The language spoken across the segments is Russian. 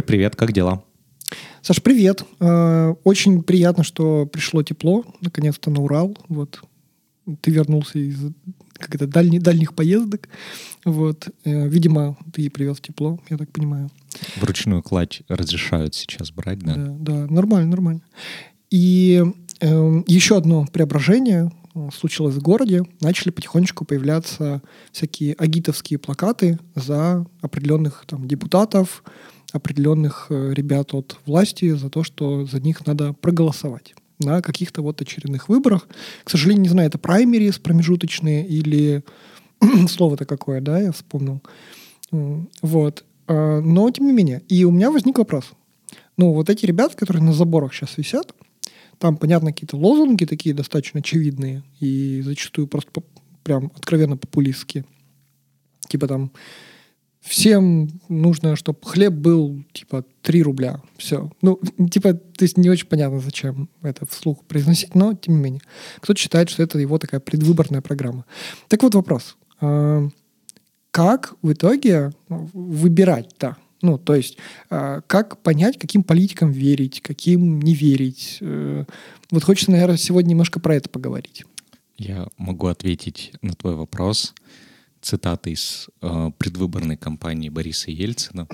Борь, привет, как дела? Саш, привет. Э, очень приятно, что пришло тепло, наконец-то на Урал. Вот ты вернулся из как это, дальних, дальних поездок. Вот. Э, видимо, ты привез тепло, я так понимаю. Вручную кладь разрешают сейчас брать, да? Да, да нормально, нормально. И э, еще одно преображение случилось в городе. Начали потихонечку появляться всякие агитовские плакаты за определенных там, депутатов, определенных э, ребят от власти за то, что за них надо проголосовать на каких-то вот очередных выборах. К сожалению, не знаю, это праймерис промежуточные или слово-то какое, да, я вспомнил. Вот. А, но, тем не менее. И у меня возник вопрос. Ну, вот эти ребята, которые на заборах сейчас висят, там, понятно, какие-то лозунги такие достаточно очевидные и зачастую просто прям откровенно популистские. Типа там всем нужно, чтобы хлеб был типа 3 рубля. Все. Ну, типа, то есть не очень понятно, зачем это вслух произносить, но тем не менее. Кто-то считает, что это его такая предвыборная программа. Так вот вопрос. А, как в итоге выбирать-то? Ну, то есть, а, как понять, каким политикам верить, каким не верить? Э, вот хочется, наверное, сегодня немножко про это поговорить. Я могу ответить на твой вопрос цитата из э, предвыборной кампании Бориса Ельцина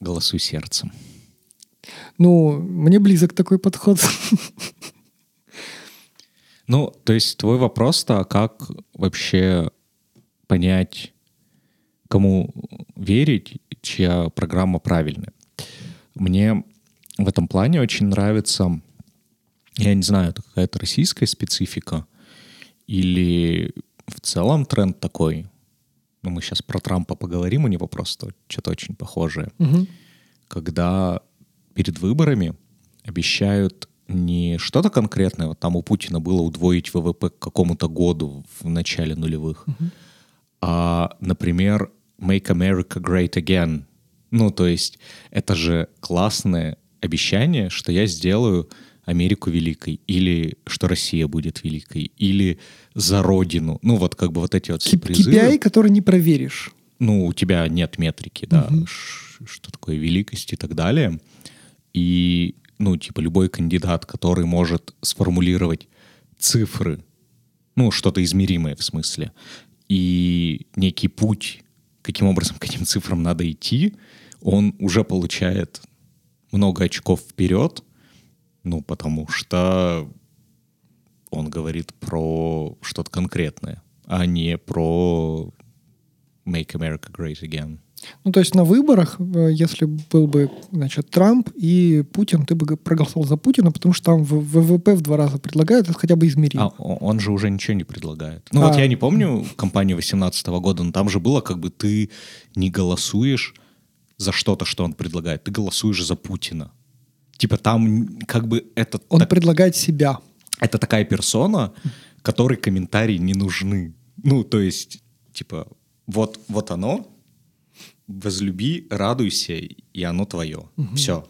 «Голосуй сердцем». Ну, мне близок такой подход. Ну, то есть твой вопрос-то, как вообще понять, кому верить, чья программа правильная. Мне в этом плане очень нравится, я не знаю, это какая-то российская специфика или в целом тренд такой. Ну, мы сейчас про Трампа поговорим, у него просто что-то очень похожее. Угу. Когда перед выборами обещают не что-то конкретное, вот там у Путина было удвоить ВВП к какому-то году в начале нулевых, угу. а, например, Make America Great Again. Ну, то есть это же классное обещание, что я сделаю Америку великой, или что Россия будет великой, или за родину. Ну, вот как бы вот эти вот все призывы. KPI, который не проверишь. Ну, у тебя нет метрики, да, угу. что такое великость и так далее. И, ну, типа, любой кандидат, который может сформулировать цифры, ну, что-то измеримое в смысле, и некий путь, каким образом к этим цифрам надо идти, он уже получает много очков вперед, ну, потому что он говорит про что-то конкретное, а не про Make America Great Again. Ну, то есть на выборах, э, если был бы, значит, Трамп и Путин, ты бы проголосовал за Путина, потому что там ВВП в два раза предлагают, это хотя бы измеримо. А он же уже ничего не предлагает. Ну, а. вот я не помню кампанию 18 года, но там же было как бы ты не голосуешь за что-то, что он предлагает, ты голосуешь за Путина. Типа там как бы это... Он так, предлагает себя. Это такая персона, которой комментарии не нужны. Ну, то есть, типа, вот, вот оно, возлюби, радуйся, и оно твое. Угу. Все.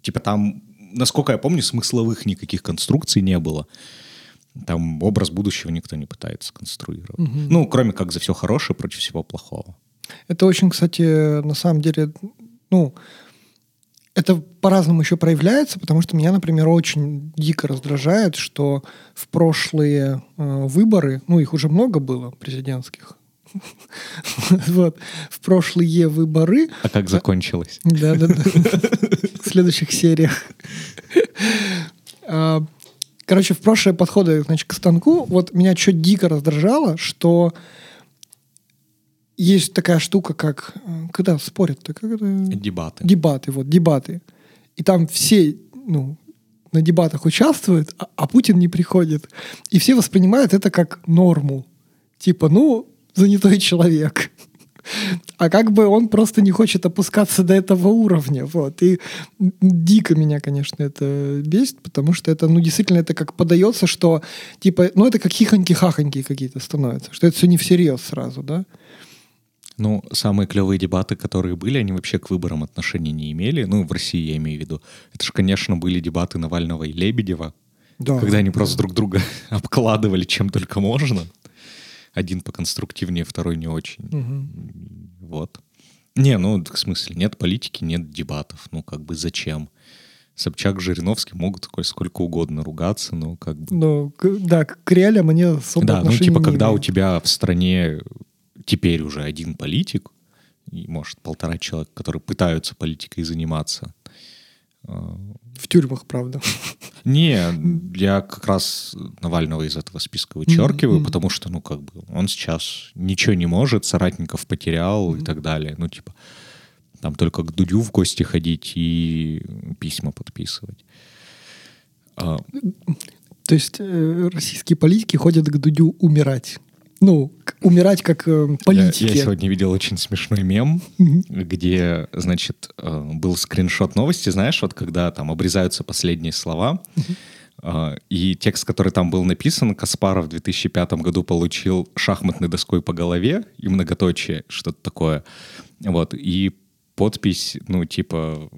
Типа там, насколько я помню, смысловых никаких конструкций не было. Там образ будущего никто не пытается конструировать. Угу. Ну, кроме как за все хорошее против всего плохого. Это очень, кстати, на самом деле, ну, это по-разному еще проявляется, потому что меня, например, очень дико раздражает, что в прошлые э, выборы, ну их уже много было президентских, вот, в прошлые выборы. А как закончилось? Да, да, да. В следующих сериях. А, короче, в прошлые подходы, значит, к станку, вот меня что дико раздражало, что есть такая штука, как э, когда спорят, как это? Дебаты. Дебаты, вот, дебаты. И там все, ну, на дебатах участвуют, а, а Путин не приходит. И все воспринимают это как норму. Типа, ну, занятой человек. А как бы он просто не хочет опускаться до этого уровня. Вот. И дико меня, конечно, это бесит, потому что это, ну, действительно, это как подается, что, типа, ну, это как хихоньки-хахоньки какие-то становятся, что это все не всерьез сразу, да. Ну, самые клевые дебаты, которые были, они вообще к выборам отношения не имели. Ну, в России я имею в виду. Это же, конечно, были дебаты Навального и Лебедева, да, когда они просто друг друга обкладывали чем только можно. Один поконструктивнее, второй не очень. Угу. Вот. Не, ну, в смысле, нет политики, нет дебатов. Ну, как бы зачем? Собчак, Жириновский могут такой сколько угодно ругаться, но как бы... Ну, да, к реалиям они особо Да, ну, типа, когда у имеют. тебя в стране теперь уже один политик, и, может, полтора человека, которые пытаются политикой заниматься, В тюрьмах, правда. Не, я как раз Навального из этого списка вычеркиваю, Мгм. потому что, ну, как бы, он сейчас ничего не может, соратников потерял и так далее. Ну, типа, там только к Дудю в гости ходить и письма подписывать. А, То есть э, российские политики ходят к Дудю умирать. Ну, умирать как э, политики. Я, я сегодня видел очень смешной мем, где, значит, э, был скриншот новости, знаешь, вот когда там обрезаются последние слова, э, и текст, который там был написан, Каспаров в 2005 году получил шахматной доской по голове и многоточие, что-то такое. Вот, и подпись, ну, типа,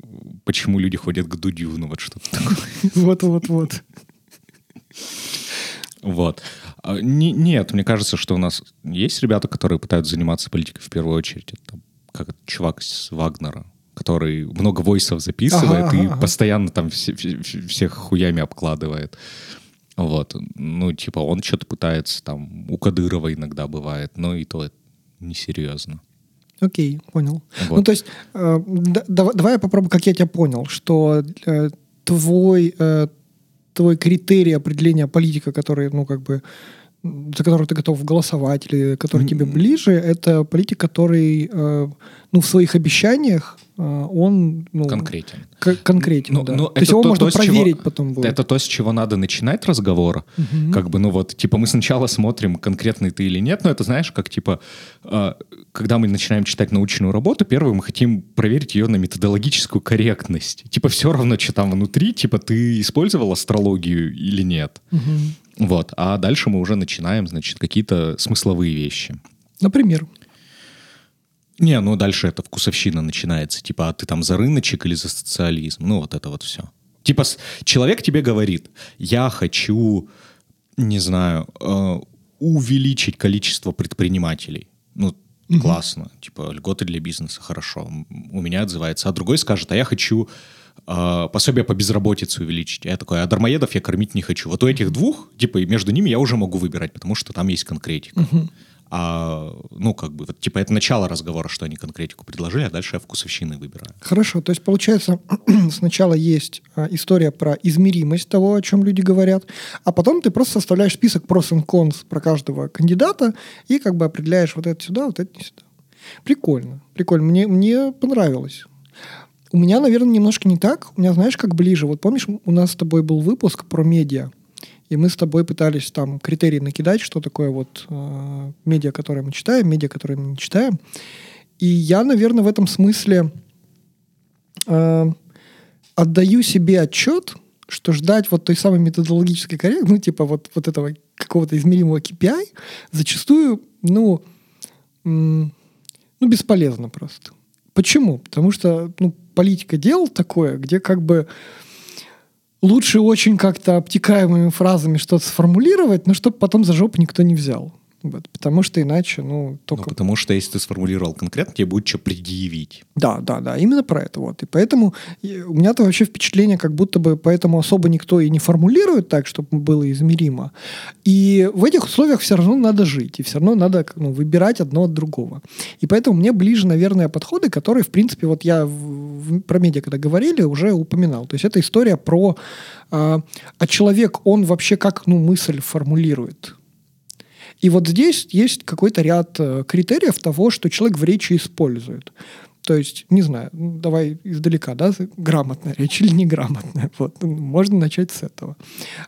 почему люди ходят к Дудю, ну, вот что-то такое. Вот-вот-вот. Вот. А, не- нет, мне кажется, что у нас есть ребята, которые пытаются заниматься политикой в первую очередь. Это как чувак с Вагнера, который много войсов записывает Ага, и ага, постоянно там все- все- всех хуями обкладывает. Вот. Ну, типа, он что-то пытается, там, у Кадырова иногда бывает, но и то это несерьезно. Окей, понял. Вот. Ну, то есть, э, да- дава- давай я попробую, как я тебя понял, что э, твой, э, твой критерий определения политика, который, ну, как бы, за который ты готов голосовать или который тебе ближе, это политик, который, э, ну, в своих обещаниях он, ну, Конкретен. конкретен, Ну, да. ну, то есть его то- можно то, с чего- проверить потом будет. Это то, с чего надо начинать разговор. Мгм. Как бы, ну вот, типа, мы сначала смотрим, конкретный ты или нет, но это, знаешь, как, типа, э, когда мы начинаем читать научную работу, первое, мы хотим проверить ее на методологическую корректность. Типа, все равно, что там внутри, типа, ты использовал астрологию или нет. Мгм. Вот. А дальше мы уже начинаем, значит, какие-то смысловые вещи. Например. Не, ну дальше это вкусовщина начинается. Типа, а ты там за рыночек или за социализм? Ну, вот это вот все. Типа, человек тебе говорит, я хочу, не знаю, э, увеличить количество предпринимателей. Ну, классно. Типа, льготы для бизнеса, хорошо. У меня отзывается. А другой скажет, а я хочу э, пособие по безработице увеличить. Я такой, а дармоедов я кормить не хочу. Вот у этих двух, типа, между ними я уже могу выбирать, потому что там есть конкретика. А, ну, как бы, вот, типа, это начало разговора, что они конкретику предложили, а дальше я вкусовщины выбираю. Хорошо, то есть получается, сначала есть а, история про измеримость того, о чем люди говорят, а потом ты просто составляешь список pros and cons про каждого кандидата и как бы определяешь вот это сюда, вот это не сюда. Прикольно, прикольно. Мне, мне понравилось. У меня, наверное, немножко не так. У меня, знаешь, как ближе. Вот помнишь, у нас с тобой был выпуск про медиа, и мы с тобой пытались там критерии накидать, что такое вот э, медиа, которые мы читаем, медиа, которые мы не читаем. И я, наверное, в этом смысле э, отдаю себе отчет, что ждать вот той самой методологической коррекции, ну, типа вот, вот этого какого-то измеримого KPI, зачастую, ну, м, ну, бесполезно просто. Почему? Потому что, ну, политика дел такое, где как бы лучше очень как-то обтекаемыми фразами что-то сформулировать, но чтобы потом за жопу никто не взял. Вот, потому что иначе, ну, Ну, только... потому что если ты сформулировал конкретно, тебе будет что предъявить. Да, да, да, именно про это вот. И поэтому и у меня-то вообще впечатление, как будто бы поэтому особо никто и не формулирует так, чтобы было измеримо. И в этих условиях все равно надо жить, и все равно надо ну, выбирать одно от другого. И поэтому мне ближе, наверное, подходы, которые, в принципе, вот я в- в- про медиа, когда говорили, уже упоминал. То есть это история про... а, а человек, он вообще как ну, мысль формулирует. И вот здесь есть какой-то ряд э, критериев того, что человек в речи использует. То есть, не знаю, ну, давай издалека, да, грамотная речь или неграмотная. Вот, ну, можно начать с этого.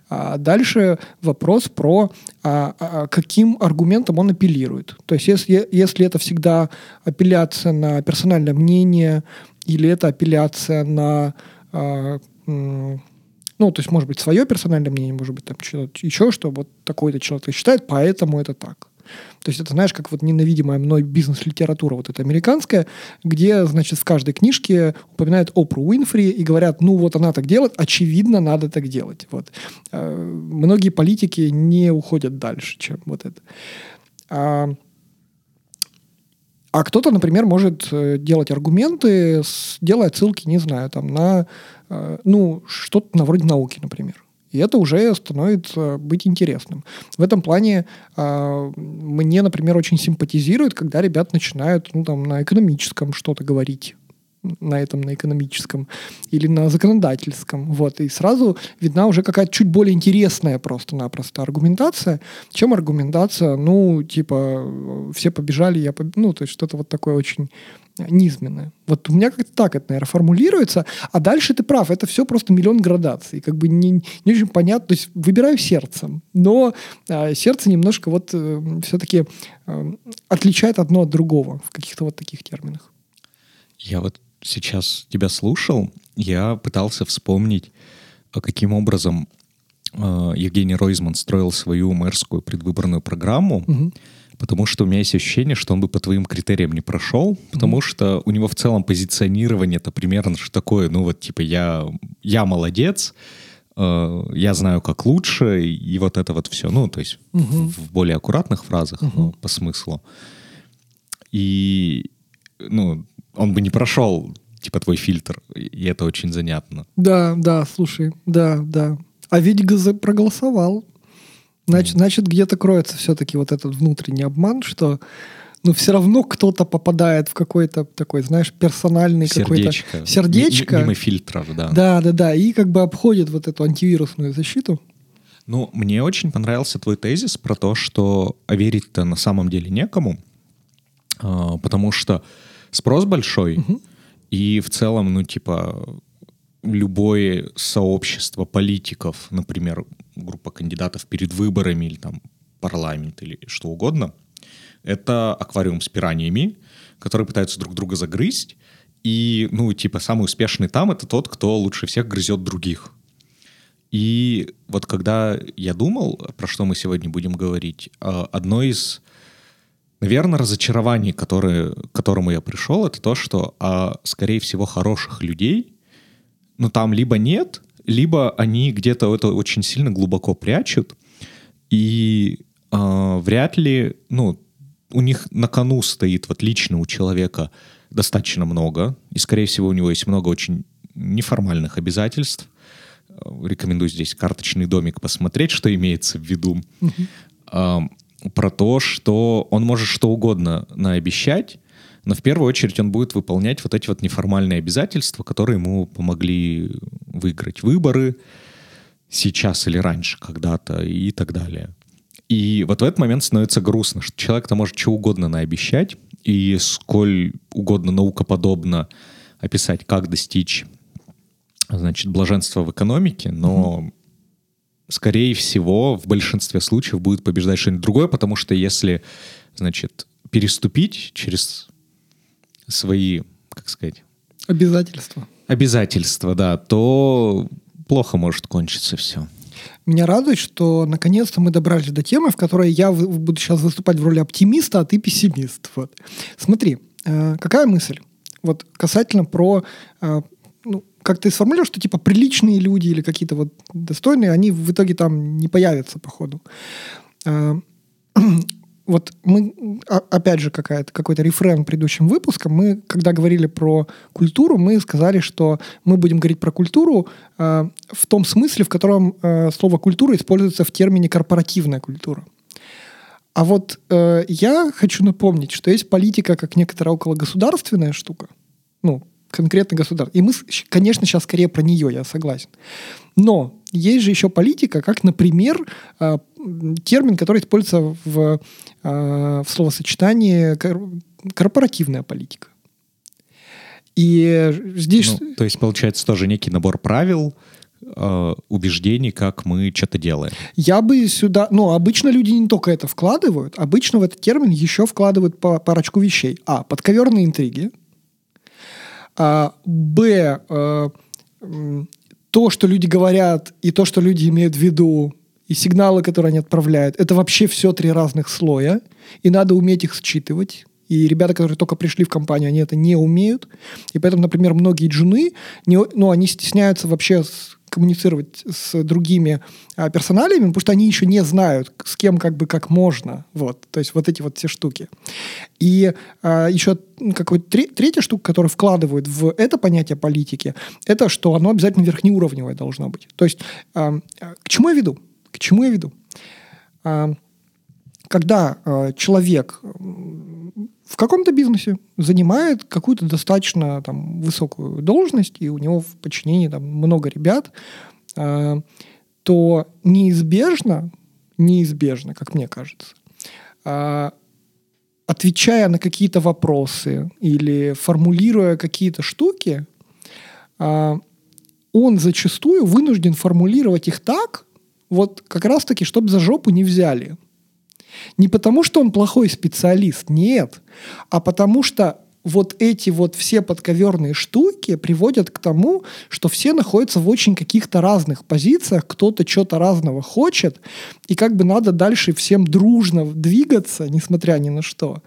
А дальше вопрос про а, а, каким аргументом он апеллирует. То есть, если, если это всегда апелляция на персональное мнение или это апелляция на а, ну, то есть, может быть, свое персональное мнение, может быть, там что-то еще, что вот такой-то человек считает, поэтому это так. То есть это, знаешь, как вот ненавидимая мной бизнес-литература вот эта американская, где, значит, в каждой книжке упоминают Опру Уинфри и говорят, ну вот она так делает, очевидно, надо так делать. Вот. Э, Многие политики не уходят дальше, чем вот это. А, А кто-то, например, может э, делать аргументы, делая ссылки, не знаю, там на, э, ну, что-то на вроде науки, например. И это уже становится быть интересным. В этом плане э, мне, например, очень симпатизирует, когда ребят начинают ну, там, на экономическом что-то говорить на этом, на экономическом или на законодательском. Вот. И сразу видна уже какая-то чуть более интересная просто-напросто аргументация, чем аргументация, ну, типа, все побежали, я побежал. Ну, то есть что-то вот такое очень низменное. Вот у меня как-то так это, наверное, формулируется. А дальше ты прав, это все просто миллион градаций. Как бы не, не очень понятно. То есть выбираю сердцем. Но а, сердце немножко вот э, все-таки э, отличает одно от другого в каких-то вот таких терминах. Я вот сейчас тебя слушал, я пытался вспомнить, а каким образом э, Евгений Ройзман строил свою мэрскую предвыборную программу, угу. потому что у меня есть ощущение, что он бы по твоим критериям не прошел, потому угу. что у него в целом позиционирование это примерно что такое, ну вот типа я, я молодец, э, я знаю, как лучше, и вот это вот все, ну то есть угу. в, в более аккуратных фразах, угу. но по смыслу. И ну, он бы не прошел, типа, твой фильтр, и это очень занятно. Да, да, слушай, да, да. А ведь проголосовал. Значит, mm. значит где-то кроется все-таки вот этот внутренний обман, что ну, все равно кто-то попадает в какой-то такой, знаешь, персональный сердечко. какой-то сердечко. Мимо фильтров, да. Да, да, да. И как бы обходит вот эту антивирусную защиту. Ну, мне очень понравился твой тезис про то, что верить-то на самом деле некому, а, потому что спрос большой, угу. и в целом, ну, типа, любое сообщество политиков, например, группа кандидатов перед выборами или там парламент или что угодно, это аквариум с пираниями, которые пытаются друг друга загрызть, и, ну, типа, самый успешный там — это тот, кто лучше всех грызет других. И вот когда я думал, про что мы сегодня будем говорить, а, одно из Наверное, разочарование, которое, к которому я пришел, это то, что, а, скорее всего, хороших людей, ну, там либо нет, либо они где-то это очень сильно глубоко прячут, и а, вряд ли, ну, у них на кону стоит вот лично у человека достаточно много, и, скорее всего, у него есть много очень неформальных обязательств. Рекомендую здесь карточный домик посмотреть, что имеется в виду. Uh-huh про то, что он может что угодно наобещать, но в первую очередь он будет выполнять вот эти вот неформальные обязательства, которые ему помогли выиграть выборы сейчас или раньше когда-то и так далее. И вот в этот момент становится грустно, что человек-то может что угодно наобещать, и сколь угодно наукоподобно описать, как достичь значит, блаженства в экономике, но mm-hmm скорее всего, в большинстве случаев будет побеждать что-нибудь другое, потому что если, значит, переступить через свои, как сказать... Обязательства. Обязательства, да, то плохо может кончиться все. Меня радует, что наконец-то мы добрались до темы, в которой я буду сейчас выступать в роли оптимиста, а ты пессимист. Вот. Смотри, э, какая мысль? Вот касательно про э, как ты сформулировал, что типа приличные люди или какие-то вот достойные, они в итоге там не появятся, походу. А, вот мы, а, опять же, какая-то, какой-то рефрен предыдущим выпуском, мы, когда говорили про культуру, мы сказали, что мы будем говорить про культуру э, в том смысле, в котором э, слово «культура» используется в термине «корпоративная культура». А вот э, я хочу напомнить, что есть политика как некоторая окологосударственная штука, ну, конкретно государство. И мы, конечно, сейчас скорее про нее, я согласен. Но есть же еще политика, как, например, а, термин, который используется в, а, в словосочетании корпоративная политика. И здесь... Ну, то есть, получается, тоже некий набор правил, а, убеждений, как мы что-то делаем. Я бы сюда... Ну, обычно люди не только это вкладывают, обычно в этот термин еще вкладывают по парочку вещей. А. Подковерные интриги. А, б, а, то, что люди говорят, и то, что люди имеют в виду, и сигналы, которые они отправляют, это вообще все три разных слоя, и надо уметь их считывать. И ребята, которые только пришли в компанию, они это не умеют. И поэтому, например, многие джуны, не, ну, они стесняются вообще коммуницировать с другими а, персоналями, потому что они еще не знают, с кем как бы как можно. Вот. То есть вот эти вот все штуки. И а, еще какой-то третья штука, которую вкладывают в это понятие политики, это что оно обязательно верхнеуровневое должно быть. То есть а к чему я веду? К чему я веду? А, когда а, человек в каком-то бизнесе занимает какую-то достаточно там, высокую должность, и у него в подчинении там, много ребят, э, то неизбежно, неизбежно, как мне кажется, э, отвечая на какие-то вопросы или формулируя какие-то штуки, э, он зачастую вынужден формулировать их так, вот как раз-таки, чтобы за жопу не взяли. Не потому, что он плохой специалист, нет, а потому что вот эти вот все подковерные штуки приводят к тому, что все находятся в очень каких-то разных позициях, кто-то что-то разного хочет, и как бы надо дальше всем дружно двигаться, несмотря ни на что.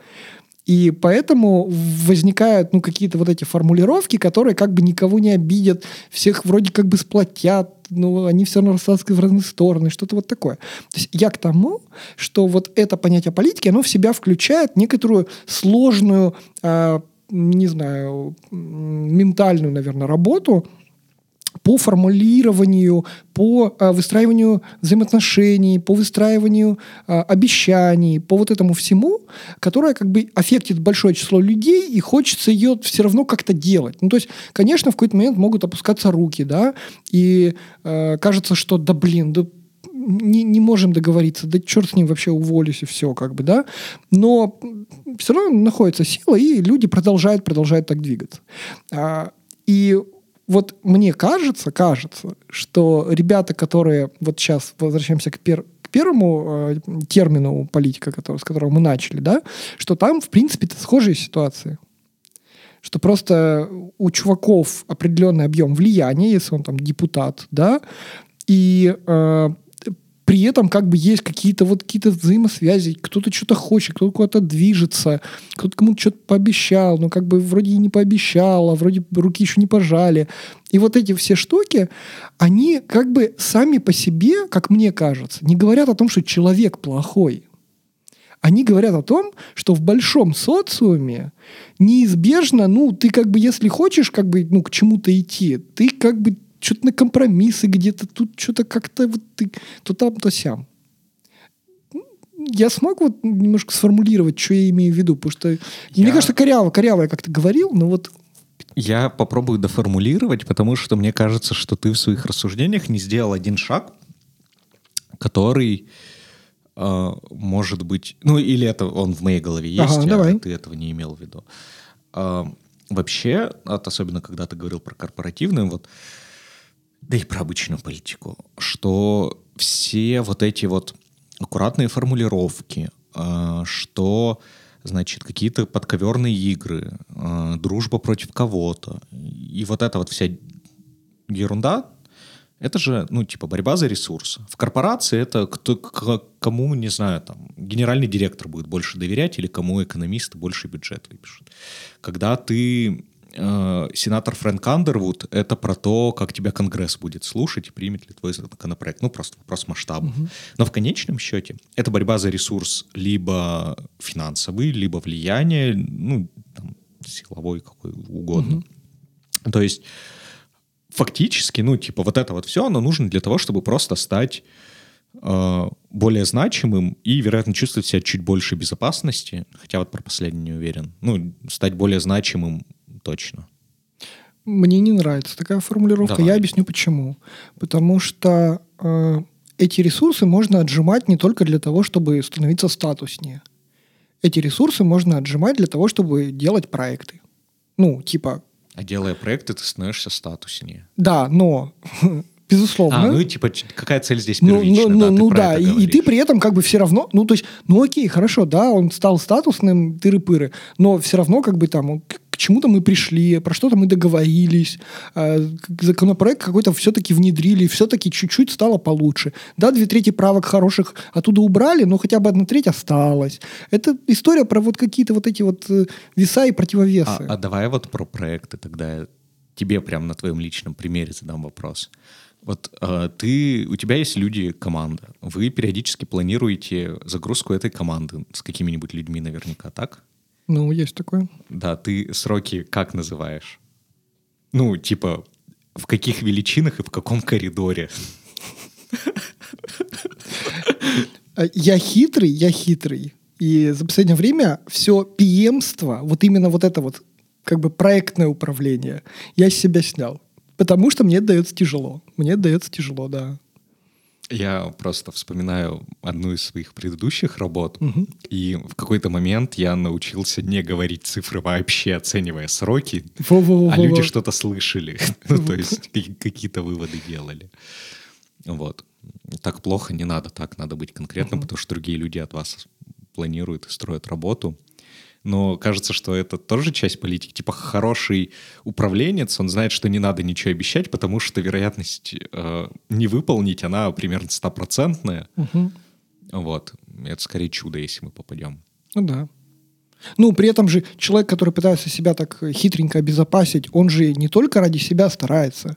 И поэтому возникают ну, какие-то вот эти формулировки, которые как бы никого не обидят, всех вроде как бы сплотят, но они все равно рассасываются в разные стороны, что-то вот такое. То есть я к тому, что вот это понятие политики, оно в себя включает некоторую сложную, э, не знаю, ментальную, наверное, работу, по формулированию, по а, выстраиванию взаимоотношений, по выстраиванию а, обещаний, по вот этому всему, которое как бы аффектит большое число людей, и хочется ее все равно как-то делать. Ну, то есть, конечно, в какой-то момент могут опускаться руки, да, и э, кажется, что да блин, да не, не можем договориться, да черт с ним вообще уволюсь и все, как бы, да. Но все равно находится сила, и люди продолжают, продолжают так двигаться. А, и вот мне кажется, кажется, что ребята, которые вот сейчас возвращаемся к, пер, к первому э, термину политика, который, с которого мы начали, да, что там, в принципе, схожие ситуации. Что просто у чуваков определенный объем влияния, если он там депутат, да, и э, при этом как бы есть какие-то вот какие-то взаимосвязи, кто-то что-то хочет, кто-то куда-то движется, кто-то кому-то что-то пообещал, но как бы вроде и не пообещал, а вроде руки еще не пожали. И вот эти все штуки, они как бы сами по себе, как мне кажется, не говорят о том, что человек плохой. Они говорят о том, что в большом социуме неизбежно, ну, ты как бы, если хочешь как бы, ну, к чему-то идти, ты как бы что-то на компромиссы где-то, тут что-то как-то вот ты, то там, то сям. Я смог вот немножко сформулировать, что я имею в виду, потому что я... мне кажется, коряво, коряво я как-то говорил, но вот я попробую доформулировать, потому что мне кажется, что ты в своих рассуждениях не сделал один шаг, который э, может быть... Ну, или это он в моей голове есть, ага, а давай. ты этого не имел в виду. Э, вообще, от, особенно когда ты говорил про корпоративную, вот да и про обычную политику, что все вот эти вот аккуратные формулировки, э, что значит, какие-то подковерные игры, э, дружба против кого-то. И вот эта вот вся ерунда, это же, ну, типа, борьба за ресурсы. В корпорации это кто, к, кому, не знаю, там, генеральный директор будет больше доверять или кому экономисты больше бюджет выпишут. Когда ты э, сенатор Фрэнк Андервуд — это про то, как тебя Конгресс будет слушать и примет ли твой законопроект. Ну, просто вопрос масштаба. Угу. Но в конечном счете это борьба за ресурс либо финансовый, либо влияние, ну, там, силовой какой угодно. Угу. То есть фактически, ну, типа, вот это вот все, оно нужно для того, чтобы просто стать э, более значимым и, вероятно, чувствовать себя чуть больше безопасности, хотя вот про последнее не уверен, ну, стать более значимым точно. Мне не нравится такая формулировка. Давай. Я объясню почему. Потому что э, эти ресурсы можно отжимать не только для того, чтобы становиться статуснее. Эти ресурсы можно отжимать для того, чтобы делать проекты. Ну, типа... А делая проекты, ты становишься статуснее. Да, но безусловно. А, ну и типа какая цель здесь первична? Ну, ну, да, ну да, и, и ты при этом как бы все равно, ну то есть, ну окей, хорошо, да, он стал статусным, тыры-пыры, но все равно как бы там к чему-то мы пришли, про что-то мы договорились, э, законопроект какой-то все-таки внедрили, все-таки чуть-чуть стало получше. Да, две трети правок хороших оттуда убрали, но хотя бы одна треть осталась. Это история про вот какие-то вот эти вот э, веса и противовесы. А, а давай вот про проекты тогда тебе прям на твоем личном примере задам вопрос. Вот э, ты, у тебя есть люди, команда. Вы периодически планируете загрузку этой команды с какими-нибудь людьми наверняка, так? Ну, есть такое. Да, ты сроки как называешь? Ну, типа, в каких величинах и в каком коридоре? А, я хитрый, я хитрый. И за последнее время все пиемство, вот именно вот это вот как бы проектное управление, я с себя снял. Потому что мне это дается тяжело. Мне это дается тяжело, да. Я просто вспоминаю одну из своих предыдущих работ, угу. и в какой-то момент я научился не говорить цифры вообще, оценивая сроки, Во -во -во а люди что-то слышали, ну, то есть какие-то выводы делали. Вот. Так плохо не надо, так надо быть конкретным, потому что другие люди от вас планируют и строят работу но кажется, что это тоже часть политики. Типа хороший управленец, он знает, что не надо ничего обещать, потому что вероятность э, не выполнить, она примерно стопроцентная. Угу. Вот. Это скорее чудо, если мы попадем. Ну да. Ну, при этом же человек, который пытается себя так хитренько обезопасить, он же не только ради себя старается.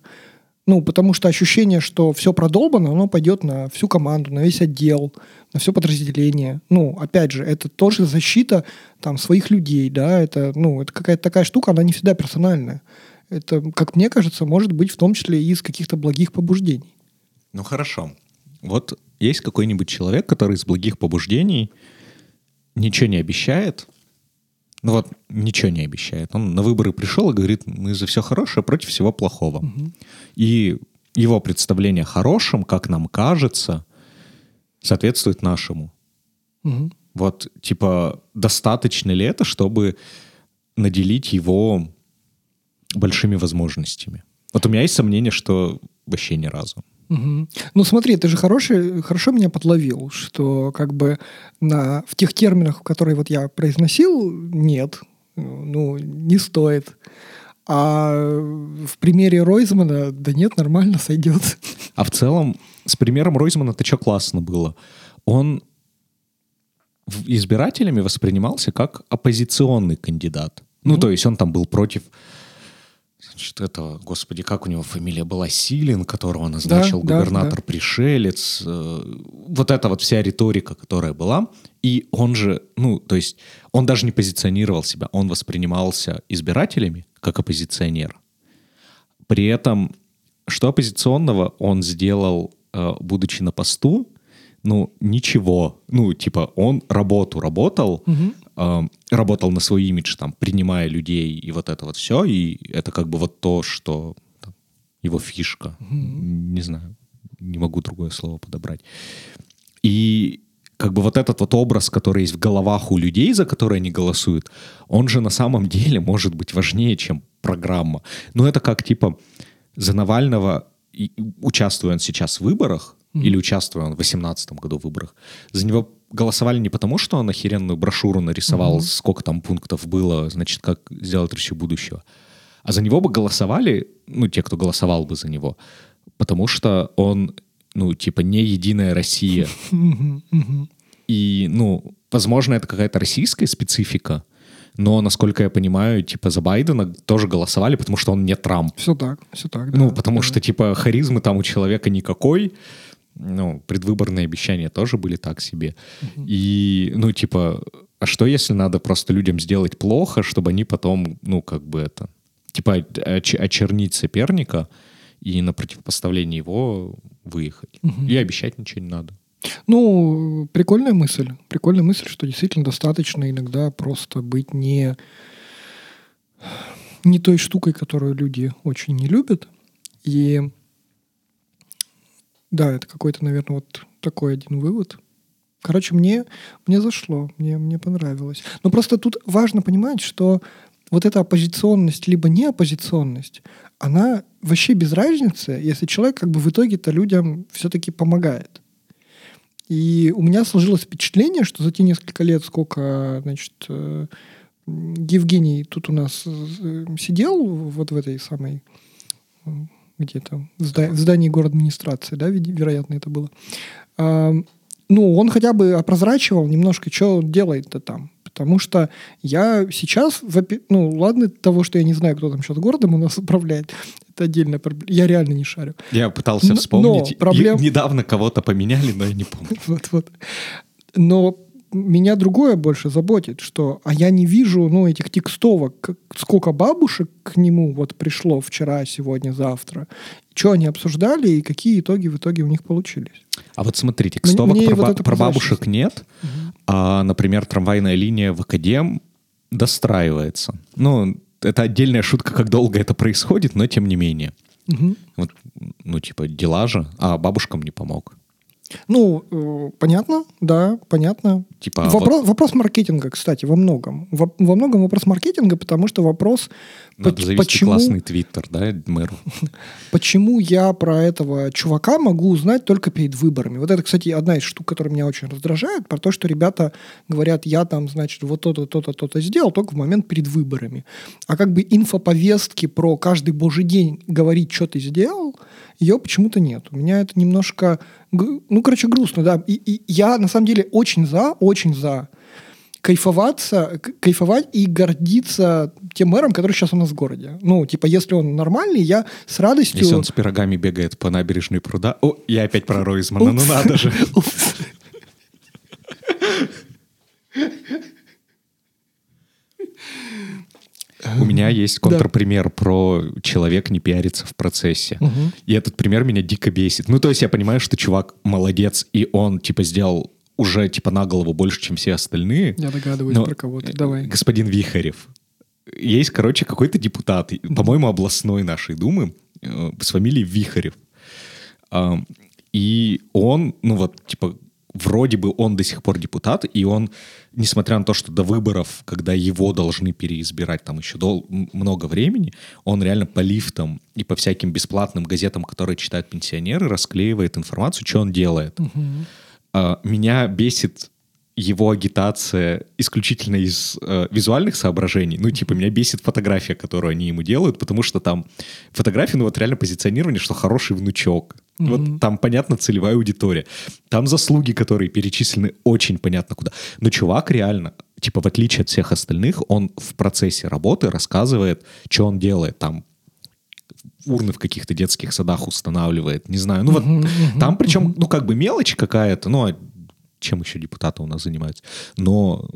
Ну, потому что ощущение, что все продолбано, оно пойдет на всю команду, на весь отдел, на все подразделение. Ну, опять же, это тоже защита там своих людей, да, это, ну, это какая-то такая штука, она не всегда персональная. Это, как мне кажется, может быть в том числе из каких-то благих побуждений. Ну, хорошо. Вот есть какой-нибудь человек, который из благих побуждений ничего не обещает, ну вот ничего не обещает. Он на выборы пришел и говорит, мы за все хорошее против всего плохого. Угу. И его представление о хорошем, как нам кажется, соответствует нашему. Угу. Вот, типа, достаточно ли это, чтобы наделить его большими возможностями? Вот у меня есть сомнение, что вообще ни разу. Угу. Ну смотри, ты же хороший, хорошо меня подловил, что как бы на, в тех терминах, которые вот я произносил, нет, ну не стоит. А в примере Ройзмана, да нет, нормально сойдет. А в целом, с примером Ройзмана это что классно было? Он избирателями воспринимался как оппозиционный кандидат. Ну, mm-hmm. то есть он там был против значит, этого, господи, как у него фамилия была, Силин, которого назначил да, губернатор-пришелец. Да, да. Э, вот эта вот вся риторика, которая была. И он же, ну, то есть он даже не позиционировал себя, он воспринимался избирателями как оппозиционер. При этом, что оппозиционного он сделал, будучи на посту, ну, ничего. Ну, типа, он работу работал, угу. э, работал на свой имидж, там, принимая людей и вот это вот все, и это как бы вот то, что там, его фишка. Угу. Не знаю, не могу другое слово подобрать. И как бы вот этот вот образ, который есть в головах у людей, за которые они голосуют, он же на самом деле может быть важнее, чем программа. Ну, это как, типа, за Навального, и, участвуя он сейчас в выборах, mm-hmm. или участвуя он в 2018 году в выборах, за него голосовали не потому, что он охеренную брошюру нарисовал, mm-hmm. сколько там пунктов было, значит, как сделать Россию будущего, а за него бы голосовали, ну, те, кто голосовал бы за него, потому что он, ну, типа, не единая Россия. И, ну, возможно, это какая-то российская специфика, но, насколько я понимаю, типа за Байдена тоже голосовали, потому что он не Трамп. Все так, все так. Ну, да, потому да. что, типа, харизмы там у человека никакой, ну, предвыборные обещания тоже были так себе. Угу. И, ну, типа, а что если надо просто людям сделать плохо, чтобы они потом, ну, как бы это, типа, оч- очернить соперника и на противопоставление его выехать. Угу. И обещать ничего не надо. Ну, прикольная мысль. Прикольная мысль, что действительно достаточно иногда просто быть не, не той штукой, которую люди очень не любят. И да, это какой-то, наверное, вот такой один вывод. Короче, мне, мне зашло, мне, мне понравилось. Но просто тут важно понимать, что вот эта оппозиционность либо неоппозиционность, она вообще без разницы, если человек как бы в итоге-то людям все-таки помогает. И у меня сложилось впечатление, что за те несколько лет, сколько, значит, э, Евгений тут у нас э, сидел вот в этой самой где-то в, зда- в здании город администрации, да, вероятно, это было. Ну, он хотя бы опрозрачивал немножко, что делает-то там. Потому что я сейчас, ну ладно того, что я не знаю, кто там сейчас городом у нас управляет, это отдельная проблема. Я реально не шарю. Я пытался вспомнить. Но проблем... Недавно кого-то поменяли, но я не помню. Вот-вот. Но меня другое больше заботит, что а я не вижу ну, этих текстовок, сколько бабушек к нему вот пришло вчера, сегодня, завтра, что они обсуждали и какие итоги в итоге у них получились. А вот смотри, текстовок Мне про, вот про бабушек нет, угу. А, например, трамвайная линия в Академ достраивается. Ну, это отдельная шутка, как долго это происходит, но тем не менее. Угу. Вот, ну, типа, дела же, а бабушкам не помог. Ну, э, понятно, да, понятно. Типа вопрос, вот... вопрос маркетинга, кстати, во многом. Во, во многом вопрос маркетинга, потому что вопрос... Надо по- завести почему, классный твиттер, да, мэру? Почему я про этого чувака могу узнать только перед выборами? Вот это, кстати, одна из штук, которая меня очень раздражает, про то, что ребята говорят, я там, значит, вот то-то, то-то, то-то сделал только в момент перед выборами. А как бы инфоповестки про каждый божий день говорить, что ты сделал, ее почему-то нет. У меня это немножко ну, короче, грустно, да. И, и я, на самом деле, очень за, очень за кайфоваться, кайфовать и гордиться тем мэром, который сейчас у нас в городе. Ну, типа, если он нормальный, я с радостью... Если он с пирогами бегает по набережной пруда... О, я опять про Ройзмана, ну надо же. У меня есть контрпример да. про человек не пиарится в процессе. Угу. И этот пример меня дико бесит. Ну, то есть я понимаю, что чувак молодец, и он, типа, сделал уже, типа, на голову больше, чем все остальные. Я догадываюсь но... про кого-то. Давай. Господин Вихарев. Есть, короче, какой-то депутат, по-моему, областной нашей думы э, с фамилией Вихарев. И он, ну вот, типа, вроде бы он до сих пор депутат, и он, несмотря на то, что до выборов, когда его должны переизбирать там еще дол- много времени, он реально по лифтам и по всяким бесплатным газетам, которые читают пенсионеры, расклеивает информацию, что он делает. Угу. Меня бесит его агитация исключительно из э, визуальных соображений. Ну, типа, меня бесит фотография, которую они ему делают, потому что там фотография, ну, вот реально позиционирование, что хороший внучок. Mm-hmm. Вот там понятна целевая аудитория. Там заслуги, которые перечислены, очень понятно куда. Но чувак реально, типа, в отличие от всех остальных, он в процессе работы рассказывает, что он делает. Там урны в каких-то детских садах устанавливает, не знаю. Ну вот uh-huh, uh-huh, там причем, uh-huh. ну как бы мелочь какая-то, ну а чем еще депутаты у нас занимаются. Но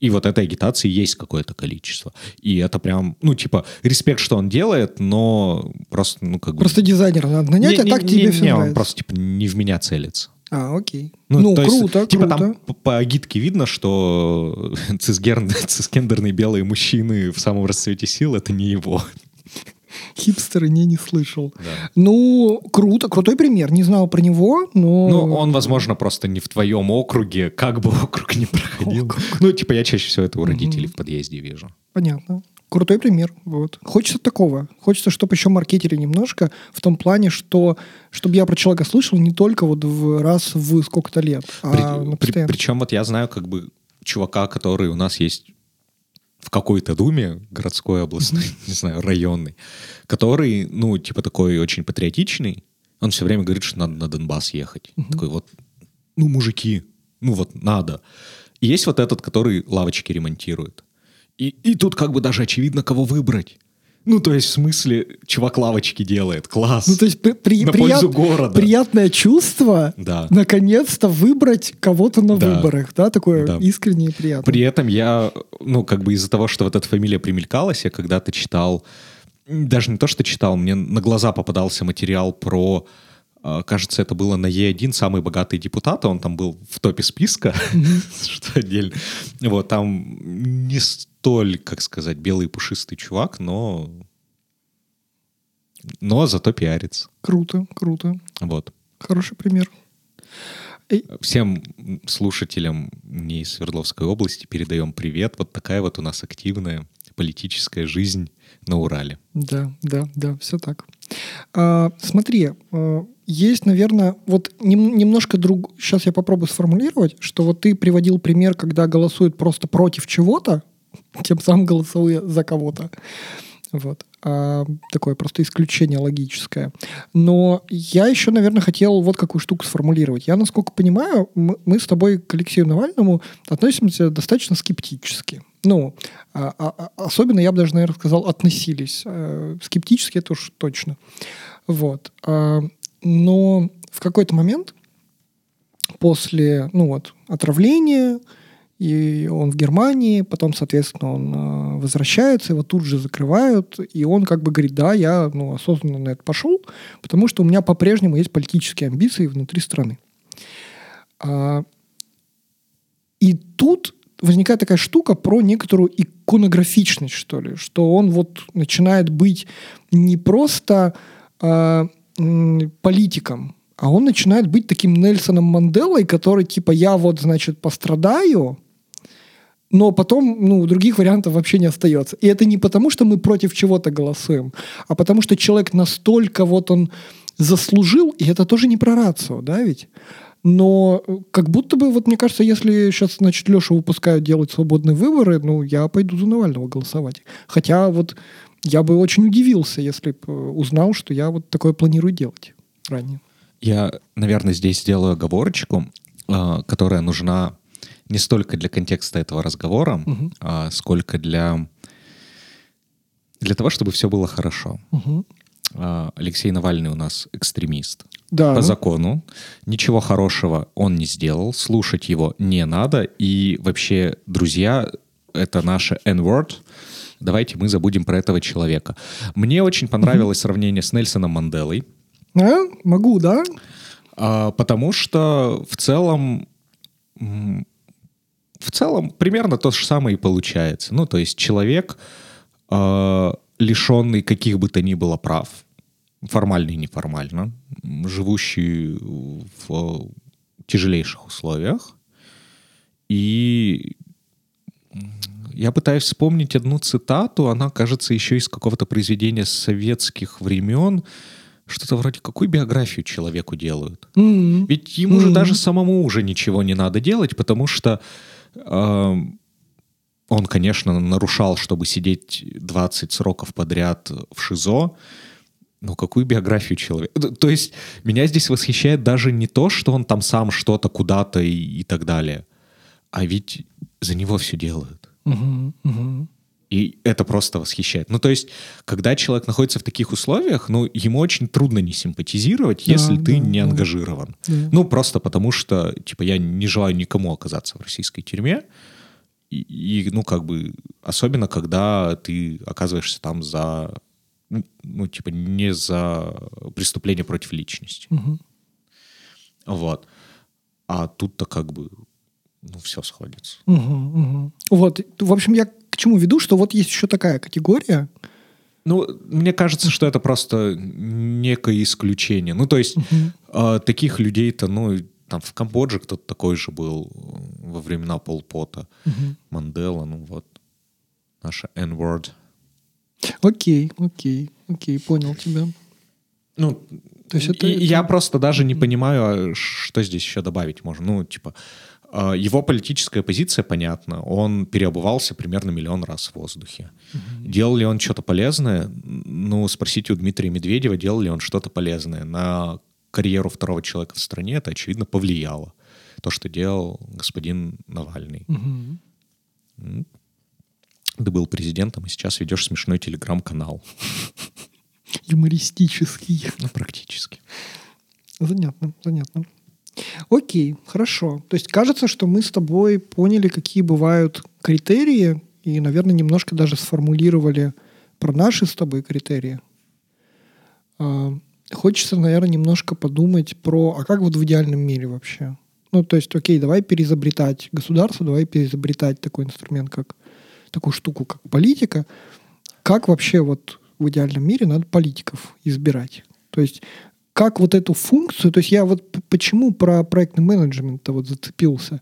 и вот этой агитации есть какое-то количество. И это прям, ну, типа, респект, что он делает, но просто, ну, как бы... Просто дизайнер надо нанять, не, а так не, тебе не, все не, он просто, типа, не в меня целится. А, окей. Ну, ну круто, есть, Типа круто. там по, по агитке видно, что цисгендерные белые мужчины в самом расцвете сил — это не его. Хипстеры не, не слышал. Да. Ну, круто, крутой пример. Не знал про него, но... Ну, он, возможно, просто не в твоем округе, как бы округ не проходил. Ну, типа, я чаще всего это у родителей в подъезде вижу. Понятно. Крутой пример. Вот. Хочется такого. Хочется, чтобы еще маркетили немножко в том плане, что чтобы я про человека слышал не только вот в раз в сколько-то лет, а при, при, Причем вот я знаю как бы чувака, который у нас есть в какой-то думе, городской, областной, не знаю, районный, который, ну, типа такой очень патриотичный, он все время говорит, что надо на Донбасс ехать. Такой вот, ну, мужики, ну вот надо. И есть вот этот, который лавочки ремонтирует. И, и тут как бы даже очевидно, кого выбрать. Ну, то есть, в смысле, чувак лавочки делает. Класс. Ну, то есть, при, при, на прият, пользу города. приятное чувство да. наконец-то выбрать кого-то на да. выборах. Да, такое да. искреннее и приятное. При этом я, ну, как бы из-за того, что вот эта фамилия примелькалась, я когда-то читал, даже не то, что читал, мне на глаза попадался материал про кажется, это было на Е1 самый богатый депутат, он там был в топе списка, что отдельно. Вот, там не столь, как сказать, белый пушистый чувак, но но зато пиарится. Круто, круто. Вот. Хороший пример. Всем слушателям не из Свердловской области передаем привет. Вот такая вот у нас активная политическая жизнь на Урале. Да, да, да, все так. А, смотри, а, есть, наверное, вот нем, немножко друг... Сейчас я попробую сформулировать, что вот ты приводил пример, когда голосуют просто против чего-то, тем самым голосуя за кого-то. Вот. А, такое просто исключение логическое. Но я еще, наверное, хотел вот какую штуку сформулировать. Я, насколько понимаю, мы, мы с тобой к Алексею Навальному относимся достаточно скептически. Ну, а, а, а особенно, я бы даже, наверное, сказал, относились. А, скептически это уж точно. Вот. А, но в какой-то момент после, ну вот, отравления, и он в Германии, потом, соответственно, он э, возвращается, его тут же закрывают, и он как бы говорит, да, я ну, осознанно на это пошел, потому что у меня по-прежнему есть политические амбиции внутри страны. А, и тут возникает такая штука про некоторую иконографичность, что ли, что он вот начинает быть не просто э, политиком, а он начинает быть таким Нельсоном Манделой, который типа я вот, значит, пострадаю, но потом ну, других вариантов вообще не остается. И это не потому, что мы против чего-то голосуем, а потому что человек настолько вот он заслужил, и это тоже не про рацию, да, ведь? Но как будто бы, вот мне кажется, если сейчас, значит, Леша выпускают делать свободные выборы, ну, я пойду за Навального голосовать. Хотя вот я бы очень удивился, если бы узнал, что я вот такое планирую делать ранее. Я, наверное, здесь сделаю оговорочку, а, которая нужна не столько для контекста этого разговора, угу. а сколько для, для того, чтобы все было хорошо. Угу. Алексей Навальный у нас экстремист. Да. По закону. Ничего хорошего он не сделал. Слушать его не надо. И вообще, друзья, это наше N-word. Давайте мы забудем про этого человека. Мне очень понравилось сравнение с Нельсоном Манделой. А? Могу, да? А, потому что в целом в целом примерно то же самое и получается. Ну, то есть человек, э, лишенный каких бы то ни было прав, формально и неформально, живущий в тяжелейших условиях. И я пытаюсь вспомнить одну цитату, она, кажется, еще из какого-то произведения советских времен, что-то вроде какую биографию человеку делают. Mm-hmm. Ведь ему mm-hmm. же даже самому уже ничего не надо делать, потому что он, конечно, нарушал, чтобы сидеть 20 сроков подряд в ШИЗО, ну, какую биографию человека? То есть меня здесь восхищает даже не то, что он там сам что-то куда-то и, и так далее, а ведь за него все делают. Угу, угу. И это просто восхищает. Ну, то есть, когда человек находится в таких условиях, ну, ему очень трудно не симпатизировать, да, если да, ты не да. ангажирован. Да. Ну, просто потому что, типа, я не желаю никому оказаться в российской тюрьме. И, и, ну, как бы, особенно, когда ты оказываешься там за, ну, типа, не за преступление против личности. Угу. Вот. А тут-то как бы, ну, все сходится. Угу, угу. Вот, в общем, я к чему веду, что вот есть еще такая категория. Ну, мне кажется, что это просто некое исключение. Ну, то есть uh-huh. э, таких людей-то, ну, там в Камбодже кто-то такой же был во времена Полпота. Uh-huh. Мандела, ну вот, наша N-word. Окей, окей, окей, понял тебя. Ну, то есть это, я просто даже не понимаю, а что здесь еще добавить можно. Ну, типа, а, его политическая позиция понятна. Он переобувался примерно миллион раз в воздухе. Угу. Делал ли он что-то полезное? Ну, спросите у Дмитрия Медведева, делал ли он что-то полезное. На карьеру второго человека в стране это, очевидно, повлияло. То, что делал господин Навальный. Угу. Ты был президентом, и сейчас ведешь смешной телеграм-канал. Юмористический. Ну, практически. Занятно, занятно. Окей, хорошо. То есть кажется, что мы с тобой поняли, какие бывают критерии, и, наверное, немножко даже сформулировали про наши с тобой критерии. А, хочется, наверное, немножко подумать про, а как вот в идеальном мире вообще? Ну, то есть, окей, давай переизобретать государство, давай переизобретать такой инструмент, как такую штуку, как политика. Как вообще вот в идеальном мире надо политиков избирать? То есть как вот эту функцию, то есть я вот почему про проектный менеджмент вот зацепился.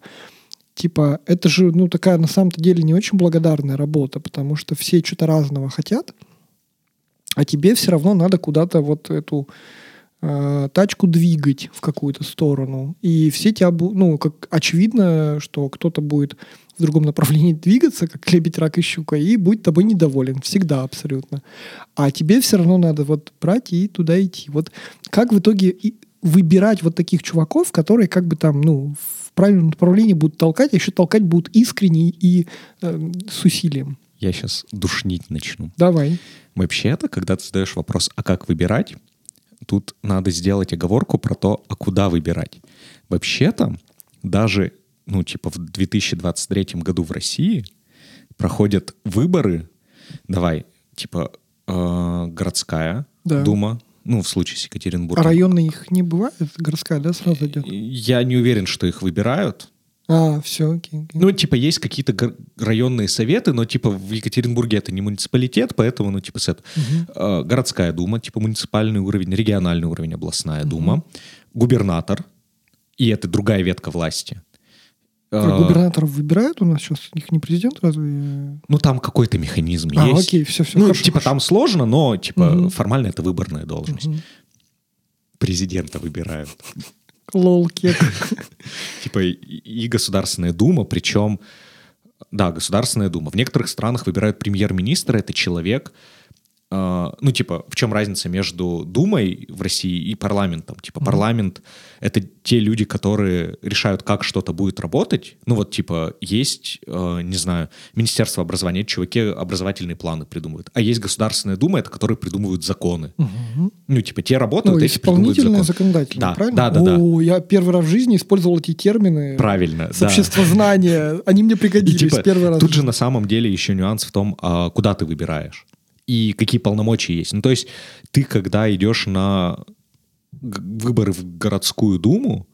Типа, это же, ну, такая на самом-то деле не очень благодарная работа, потому что все что-то разного хотят, а тебе все равно надо куда-то вот эту э, тачку двигать в какую-то сторону. И все тебя, бу- ну, как очевидно, что кто-то будет в другом направлении двигаться, как лебедь, рак и щука, и будет тобой недоволен. Всегда абсолютно. А тебе все равно надо вот брать и туда идти. Вот как в итоге и выбирать вот таких чуваков, которые как бы там, ну, в правильном направлении будут толкать, а еще толкать будут искренне и э, с усилием. Я сейчас душнить начну. Давай. Вообще-то, когда ты задаешь вопрос, а как выбирать, тут надо сделать оговорку про то, а куда выбирать. Вообще-то, даже, ну, типа в 2023 году в России проходят выборы, давай, типа э, городская Да. дума, ну, в случае с А Екатеринбургом. районные их не бывает? Городская, да, сразу идет? Я не уверен, что их выбирают. А, все, окей. окей. Ну, типа, есть какие-то районные советы, но, типа, в Екатеринбурге это не муниципалитет, поэтому, ну, типа, с это, э, городская дума, типа, муниципальный уровень, региональный уровень, областная дума, губернатор, и это другая ветка власти. А Э, губернаторов выбирают у нас сейчас? Их не президент разве? Ну, там какой-то механизм А, есть. окей, все, все, ну, хорошо. типа, там сложно, но, типа, Мгм. формально это выборная должность. Мгм. Президента выбирают. Лол, кек. Типа и, Государственная Дума, причем, да, Государственная Дума. В некоторых странах выбирают премьер-министра, это человек, ну, типа, в чем разница между Думой в России и парламентом? Типа, парламент — это те люди, которые решают, как что-то будет работать. Ну, вот, типа, есть, э, не знаю, Министерство образования, чуваки образовательные планы придумывают. А есть Государственная Дума, это которые придумывают законы. Мгм. Ну, типа, те работают, Ну, эти придумывают исполнительное, закон. законодательное, Да, правильно? да, да, да. О, я первый раз в жизни использовал эти термины. Правильно, да. обществознания. Они мне И, пригодились типа, первый раз. Тут же на самом деле еще нюанс в том, а, куда ты выбираешь и какие полномочия есть. Ну, то есть ты, когда идешь на выборы в городскую думу,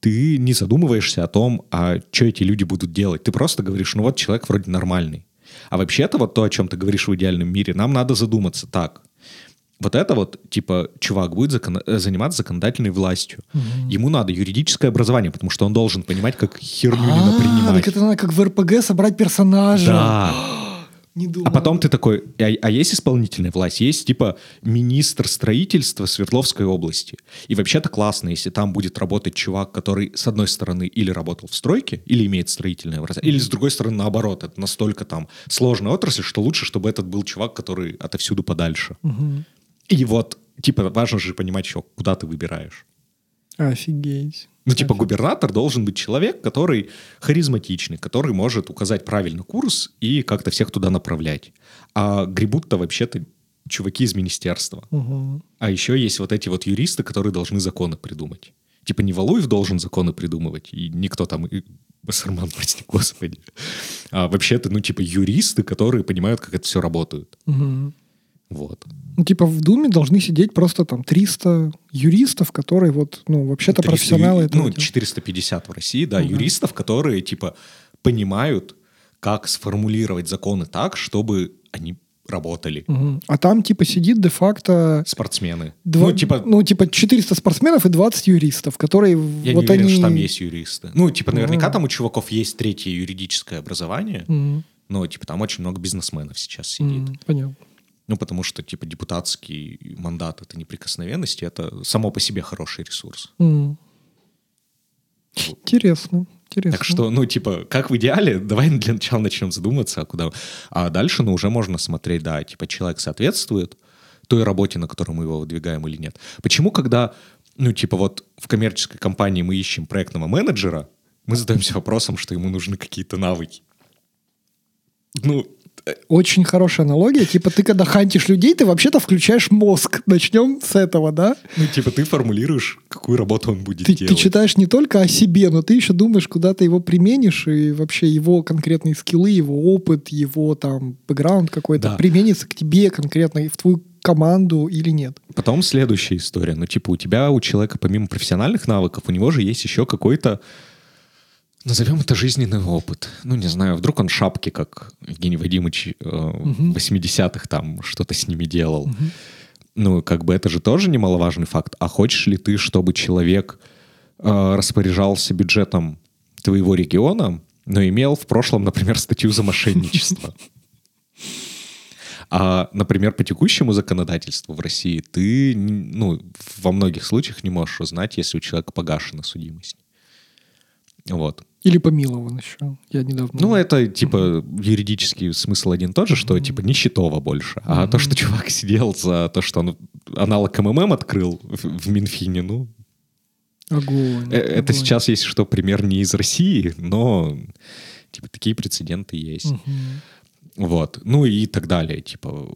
ты не задумываешься о том, а что эти люди будут делать. Ты просто говоришь, ну вот человек вроде нормальный. А вообще-то вот то, о чем ты говоришь в идеальном мире, нам надо задуматься так. Вот это вот, типа, чувак будет закон- э, заниматься законодательной властью. Ему надо юридическое образование, потому что он должен понимать, как херню не А, принимать. так это надо как в РПГ собрать персонажа. Да. Не думал. А потом ты такой, а, а есть исполнительная власть? Есть типа министр строительства Свердловской области. И вообще-то классно, если там будет работать чувак, который с одной стороны или работал в стройке, или имеет строительное образование, или с другой стороны наоборот. Это настолько там сложная отрасль, что лучше, чтобы этот был чувак, который отовсюду подальше. Мгм. И вот, типа, важно же понимать еще, куда ты выбираешь. Офигеть. Ну, типа, губернатор должен быть человек, который харизматичный, который может указать правильный курс и как-то всех туда направлять. А гребут-то вообще-то чуваки из министерства. Мгм. А еще есть вот эти вот юристы, которые должны законы придумать. Типа не Валуев должен законы придумывать, и никто там... И... Басарман, прости, господи. А вообще-то, ну, типа, юристы, которые понимают, как это все работает. Мгм. Вот. Ну, типа в Думе должны сидеть просто там 300 юристов, которые вот, ну, вообще-то 300 профессионалы ю- Ну, дела. 450 в России, да, Мгм. юристов, которые, типа, понимают, как сформулировать законы так, чтобы они работали. Мгм. А там типа сидит де-факто... Спортсмены. два- Ну, типа, ну, типа 400 спортсменов и 20 юристов, которые я вот не уверен, они... что там есть юристы. Ну, типа, наверняка Мгм. там у чуваков есть третье юридическое образование, Мгм. но, типа, там очень много бизнесменов сейчас сидит. Мгм. Понятно. Ну, потому что, типа, депутатский мандат — это неприкосновенность, это само по себе хороший ресурс. Мгм. Интересно. Интересно. Так что, ну, типа, как в идеале, давай для начала начнем задуматься, а куда... А дальше, ну, уже можно смотреть, да, типа, человек соответствует той работе, на которую мы его выдвигаем или нет. Почему, когда, ну, типа, вот в коммерческой компании мы ищем проектного менеджера, мы задаемся вопросом, что ему нужны какие-то навыки? Ну, Очень хорошая аналогия. Типа ты когда хантишь людей, ты вообще-то включаешь мозг. Начнем с этого, да? ну, типа, ты формулируешь, какую работу он будет Ты, ты делать. читаешь не только о себе, но ты еще думаешь, куда ты его применишь, и вообще его конкретные скиллы, его опыт, его там бэкграунд какой-то Да. применится к тебе конкретно, и в твою команду или нет. Потом следующая история. Ну, типа, у тебя, у человека, помимо профессиональных навыков, у него же есть еще какой-то, назовем это жизненный опыт. Ну, не знаю, вдруг он шапки, как Евгений Вадимович э, в 80-х там что-то с ними делал. Ну, как бы это же тоже немаловажный факт. А хочешь ли ты, чтобы человек э, распоряжался бюджетом твоего региона, но имел в прошлом, например, статью за мошенничество? А, например, по текущему законодательству в России ты, ну, во многих случаях не можешь узнать, если у человека погашена судимость. Вот. Или помилован еще. Я недавно... Ну, это, типа, uh-huh. юридический смысл один тот же, что, uh-huh. типа, не счетово больше. Uh-huh. А то, что чувак сидел за то, что он аналог МММ открыл в, в Минфине, ну... Огонь, э, Это огонь. сейчас есть что пример не из России, но, типа, такие прецеденты есть. Uh-huh. Вот. Ну и так далее. Типа,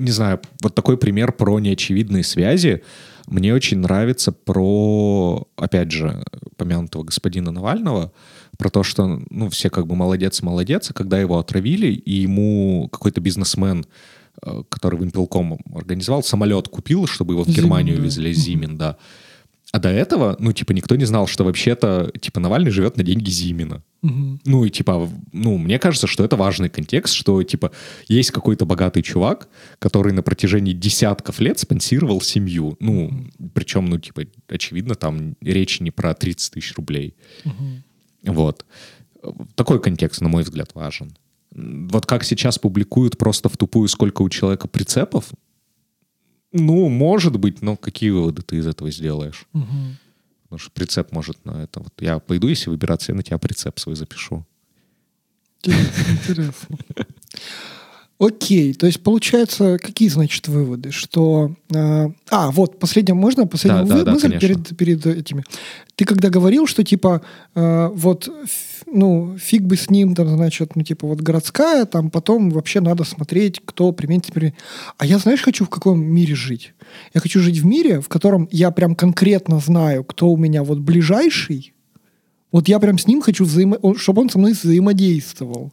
не знаю, вот такой пример про неочевидные связи. Мне очень нравится про, опять же, помянутого господина Навального, про то, что, ну, все как бы молодец, молодец, а когда его отравили, и ему какой-то бизнесмен, э, который в Импелком организовал, самолет купил, чтобы его в Германию Зимин, везли, да. Зимин, да. А до этого, ну, типа, никто не знал, что вообще-то, типа, Навальный живет на деньги Зимина. Угу. Ну, и, типа, ну, мне кажется, что это важный контекст, что, типа, есть какой-то богатый чувак, который на протяжении десятков лет спонсировал семью. Ну, угу. причем, ну, типа, очевидно, там речь не про 30 тысяч рублей. Угу. Вот. Такой контекст, на мой взгляд, важен. Вот как сейчас публикуют просто в тупую, сколько у человека прицепов, ну, может быть, но какие выводы ты из этого сделаешь? Угу. Потому что прицеп может на это. Вот я пойду, если выбираться, я на тебя прицеп свой запишу. Интересно. Окей, то есть получается, какие, значит, выводы? Что... Э, а, вот, последнее, можно? Последняя да, вы, да, мысль да, перед, перед этими. Ты когда говорил, что, типа, э, вот, ну, фиг бы с ним, там, значит, ну, типа, вот городская, там, потом вообще надо смотреть, кто применит теперь... А я, знаешь, хочу в каком мире жить? Я хочу жить в мире, в котором я прям конкретно знаю, кто у меня вот ближайший, вот я прям с ним хочу, взаимо... чтобы он со мной взаимодействовал.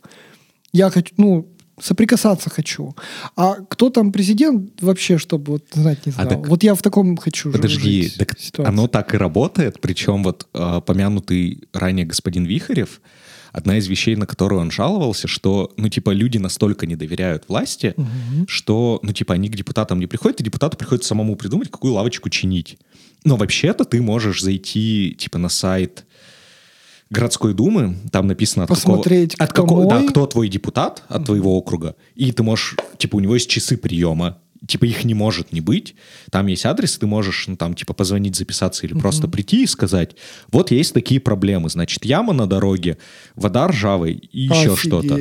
Я хочу, ну, соприкасаться хочу. А кто там президент, вообще, чтобы вот знать не а знал. А так, вот я в таком хочу Подожди, жить так ситуации. оно так и работает, причем вот э, помянутый ранее господин Вихарев, одна из вещей, на которую он жаловался, что, ну, типа, люди настолько не доверяют власти, угу. что, ну, типа, они к депутатам не приходят, и депутату приходится самому придумать, какую лавочку чинить. Но вообще-то ты можешь зайти, типа, на сайт городской думы, там написано от Посмотреть, какого, от какого, да, кто твой депутат от твоего округа, и ты можешь, типа, у него есть часы приема, типа их не может не быть. Там есть адрес, ты можешь, ну, там, типа, позвонить, записаться или угу. просто прийти и сказать, вот есть такие проблемы, значит, яма на дороге, вода ржавая и еще что-то.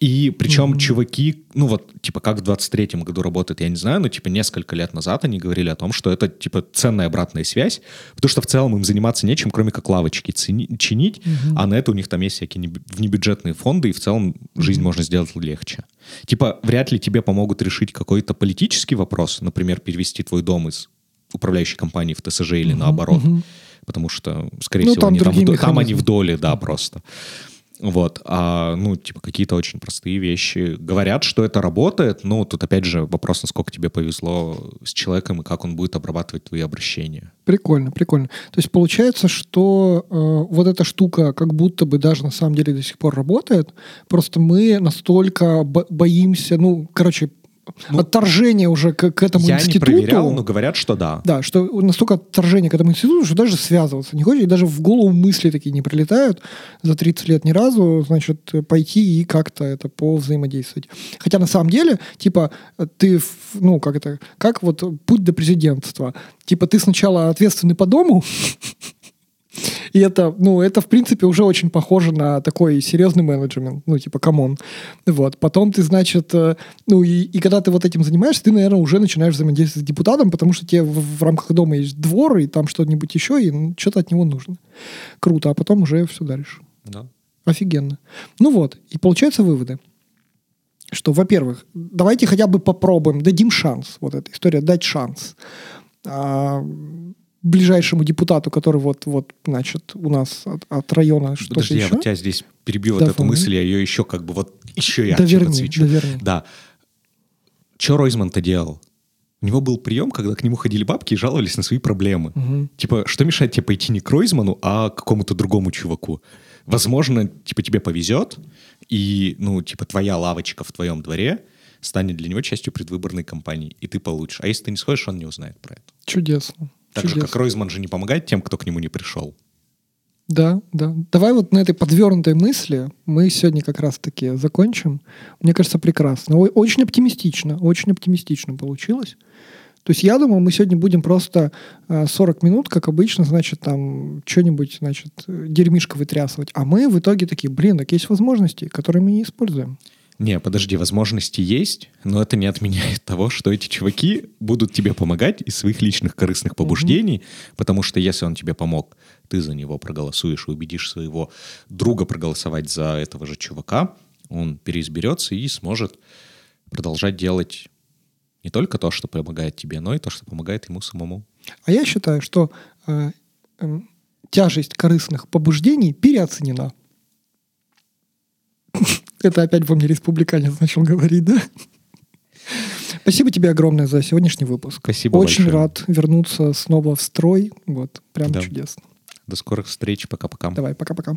И причем mm-hmm. чуваки, ну вот, типа, как в 23-м году работает, я не знаю, но, типа, несколько лет назад они говорили о том, что это, типа, ценная обратная связь, потому что в целом им заниматься нечем, кроме как лавочки цени- чинить, mm-hmm. а на это у них там есть всякие внебюджетные фонды, и в целом жизнь mm-hmm. можно сделать легче. Типа, вряд ли тебе помогут решить какой-то политический вопрос, например, перевести твой дом из управляющей компании в ТСЖ или mm-hmm. наоборот, mm-hmm. потому что, скорее ну, всего, там, они там, в, там они в доле, да, просто. Вот, а, ну, типа, какие-то очень простые вещи. Говорят, что это работает, но тут, опять же, вопрос, насколько тебе повезло с человеком и как он будет обрабатывать твои обращения. Прикольно, прикольно. То есть получается, что э, вот эта штука как будто бы даже на самом деле до сих пор работает, просто мы настолько боимся, ну, короче, ну, отторжение уже к, к этому я институту. Я не проверял, но говорят, что да. Да, что настолько отторжение к этому институту, что даже связываться не хочет, и даже в голову мысли такие не прилетают за 30 лет ни разу, значит, пойти и как-то это повзаимодействовать. Хотя на самом деле, типа, ты, ну, как это, как вот путь до президентства. Типа, ты сначала ответственный по дому, И это, ну, это, в принципе, уже очень похоже на такой серьезный менеджмент, ну, типа, come on. Вот. Потом ты, значит, э, ну, и, и когда ты вот этим занимаешься, ты, наверное, уже начинаешь взаимодействовать с депутатом, потому что тебе в, в рамках дома есть двор, и там что-нибудь еще, и ну, что-то от него нужно. Круто, а потом уже все дальше. Да. Офигенно. Ну вот, и получаются выводы что, во-первых, давайте хотя бы попробуем, дадим шанс, вот эта история, дать шанс. А, ближайшему депутату, который вот, вот значит, у нас от, от района что-то Подожди, еще. я вот тебя здесь перебил да, вот эту мысль, я ее еще как бы вот еще ярче доверни, подсвечу. Доверни. Да. Что Ройзман-то делал? У него был прием, когда к нему ходили бабки и жаловались на свои проблемы. Угу. Типа, что мешает тебе пойти не к Ройзману, а к какому-то другому чуваку? Возможно, типа, тебе повезет, и, ну, типа, твоя лавочка в твоем дворе станет для него частью предвыборной кампании, и ты получишь. А если ты не сходишь, он не узнает про это. Чудесно. Так Чудесно. же, как Ройзман же не помогает тем, кто к нему не пришел. Да, да. Давай вот на этой подвернутой мысли мы сегодня как раз-таки закончим. Мне кажется, прекрасно. Очень оптимистично, очень оптимистично получилось. То есть я думаю, мы сегодня будем просто 40 э, минут, как обычно, значит, там что-нибудь, значит, дерьмишко вытрясывать. А мы в итоге такие, блин, так есть возможности, которые мы не используем. Не, подожди, возможности есть, но это не отменяет того, что эти чуваки будут тебе помогать из своих личных корыстных побуждений, угу. потому что если он тебе помог, ты за него проголосуешь и убедишь своего друга проголосовать за этого же чувака, он переизберется и сможет продолжать делать не только то, что помогает тебе, но и то, что помогает ему самому. А я считаю, что э, э, тяжесть корыстных побуждений переоценена. Это опять во мне республиканец начал говорить, да? Спасибо тебе огромное за сегодняшний выпуск. Спасибо Очень большое. рад вернуться снова в строй. Вот, прям да. чудесно. До скорых встреч. Пока-пока. Давай, пока-пока.